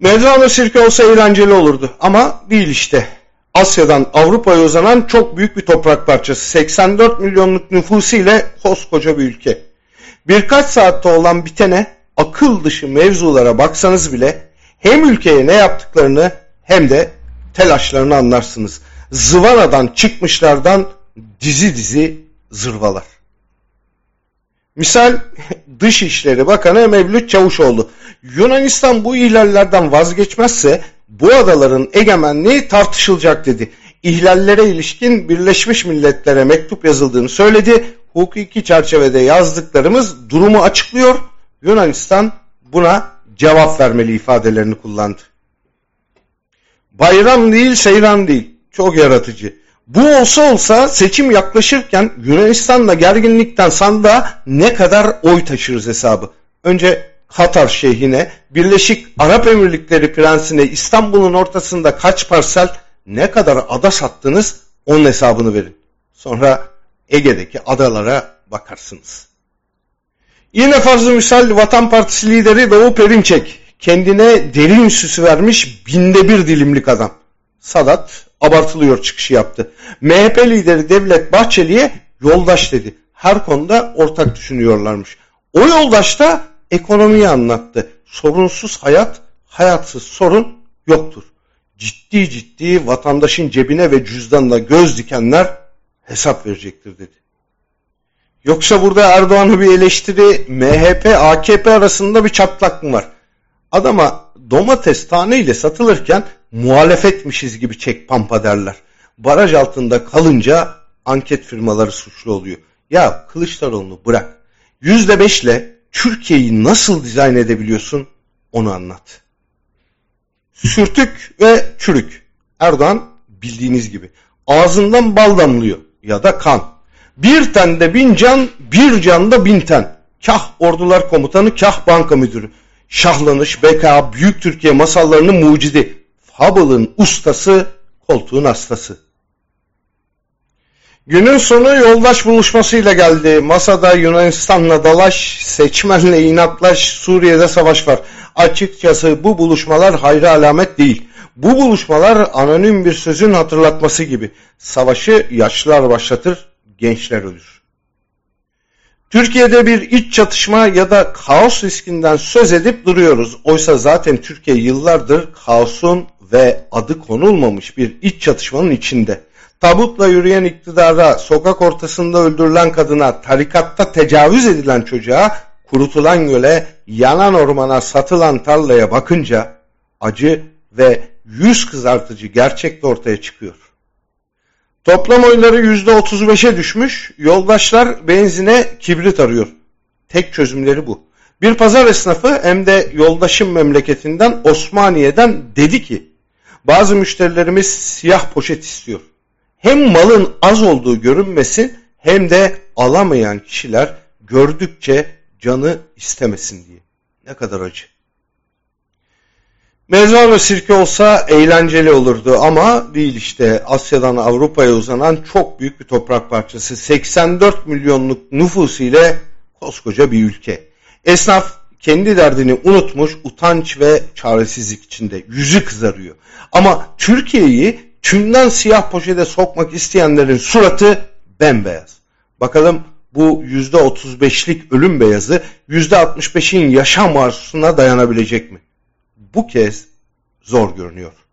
Mevlana sirke olsa eğlenceli olurdu ama değil işte. Asya'dan Avrupa'ya uzanan çok büyük bir toprak parçası. 84 milyonluk nüfusu ile koskoca bir ülke. Birkaç saatte olan bitene akıl dışı mevzulara baksanız bile hem ülkeye ne yaptıklarını hem de telaşlarını anlarsınız. Zıvanadan çıkmışlardan dizi dizi zırvalar. Misal Dışişleri Bakanı Mevlüt Çavuşoğlu. Yunanistan bu ihlallerden vazgeçmezse bu adaların egemenliği tartışılacak dedi. İhlallere ilişkin Birleşmiş Milletler'e mektup yazıldığını söyledi. Hukuki çerçevede yazdıklarımız durumu açıklıyor. Yunanistan buna cevap vermeli ifadelerini kullandı. Bayram değil, seyran değil. Çok yaratıcı. Bu olsa olsa seçim yaklaşırken Yunanistan'la gerginlikten sandığa ne kadar oy taşırız hesabı. Önce Katar şeyhine, Birleşik Arap Emirlikleri prensine İstanbul'un ortasında kaç parsel, ne kadar ada sattınız onun hesabını verin. Sonra Ege'deki adalara bakarsınız. Yine fazla misal Vatan Partisi lideri Doğu Perinçek. Kendine derin süsü vermiş binde bir dilimlik adam. Sadat abartılıyor çıkışı yaptı. MHP lideri Devlet Bahçeli'ye yoldaş dedi. Her konuda ortak düşünüyorlarmış. O yoldaş da ekonomiyi anlattı. Sorunsuz hayat, hayatsız sorun yoktur. Ciddi ciddi vatandaşın cebine ve cüzdanına göz dikenler hesap verecektir dedi. Yoksa burada Erdoğan'ı bir eleştiri MHP AKP arasında bir çatlak mı var? Adama domates taneyle satılırken muhalefetmişiz gibi çek pampa derler. Baraj altında kalınca anket firmaları suçlu oluyor. Ya Kılıçdaroğlu'nu bırak. Yüzde beşle Türkiye'yi nasıl dizayn edebiliyorsun onu anlat. Sürtük ve çürük. Erdoğan bildiğiniz gibi ağzından bal damlıyor ya da kan. Bir tende bin can, bir canda bin ten. Kah ordular komutanı, kah banka müdürü. Şahlanış, beka, büyük Türkiye masallarının mucidi. Hubble'ın ustası, koltuğun hastası. Günün sonu yoldaş buluşmasıyla geldi. Masada Yunanistan'la dalaş, seçmenle inatlaş, Suriye'de savaş var. Açıkçası bu buluşmalar hayra alamet değil. Bu buluşmalar anonim bir sözün hatırlatması gibi. Savaşı yaşlılar başlatır, gençler ölür. Türkiye'de bir iç çatışma ya da kaos riskinden söz edip duruyoruz. Oysa zaten Türkiye yıllardır kaosun ve adı konulmamış bir iç çatışmanın içinde. Tabutla yürüyen iktidara, sokak ortasında öldürülen kadına, tarikatta tecavüz edilen çocuğa, kurutulan göle, yanan ormana, satılan tarlaya bakınca acı ve yüz kızartıcı gerçek de ortaya çıkıyor. Toplam oyları yüzde otuz beşe düşmüş, yoldaşlar benzine kibrit arıyor. Tek çözümleri bu. Bir pazar esnafı hem de yoldaşım memleketinden Osmaniye'den dedi ki, bazı müşterilerimiz siyah poşet istiyor. Hem malın az olduğu görünmesin hem de alamayan kişiler gördükçe canı istemesin diye. Ne kadar acı. Mezar sirke olsa eğlenceli olurdu ama değil işte Asya'dan Avrupa'ya uzanan çok büyük bir toprak parçası. 84 milyonluk nüfus ile koskoca bir ülke. Esnaf kendi derdini unutmuş, utanç ve çaresizlik içinde. Yüzü kızarıyor. Ama Türkiye'yi tümden siyah poşete sokmak isteyenlerin suratı bembeyaz. Bakalım bu %35'lik ölüm beyazı %65'in yaşam arzusuna dayanabilecek mi? Bu kez zor görünüyor.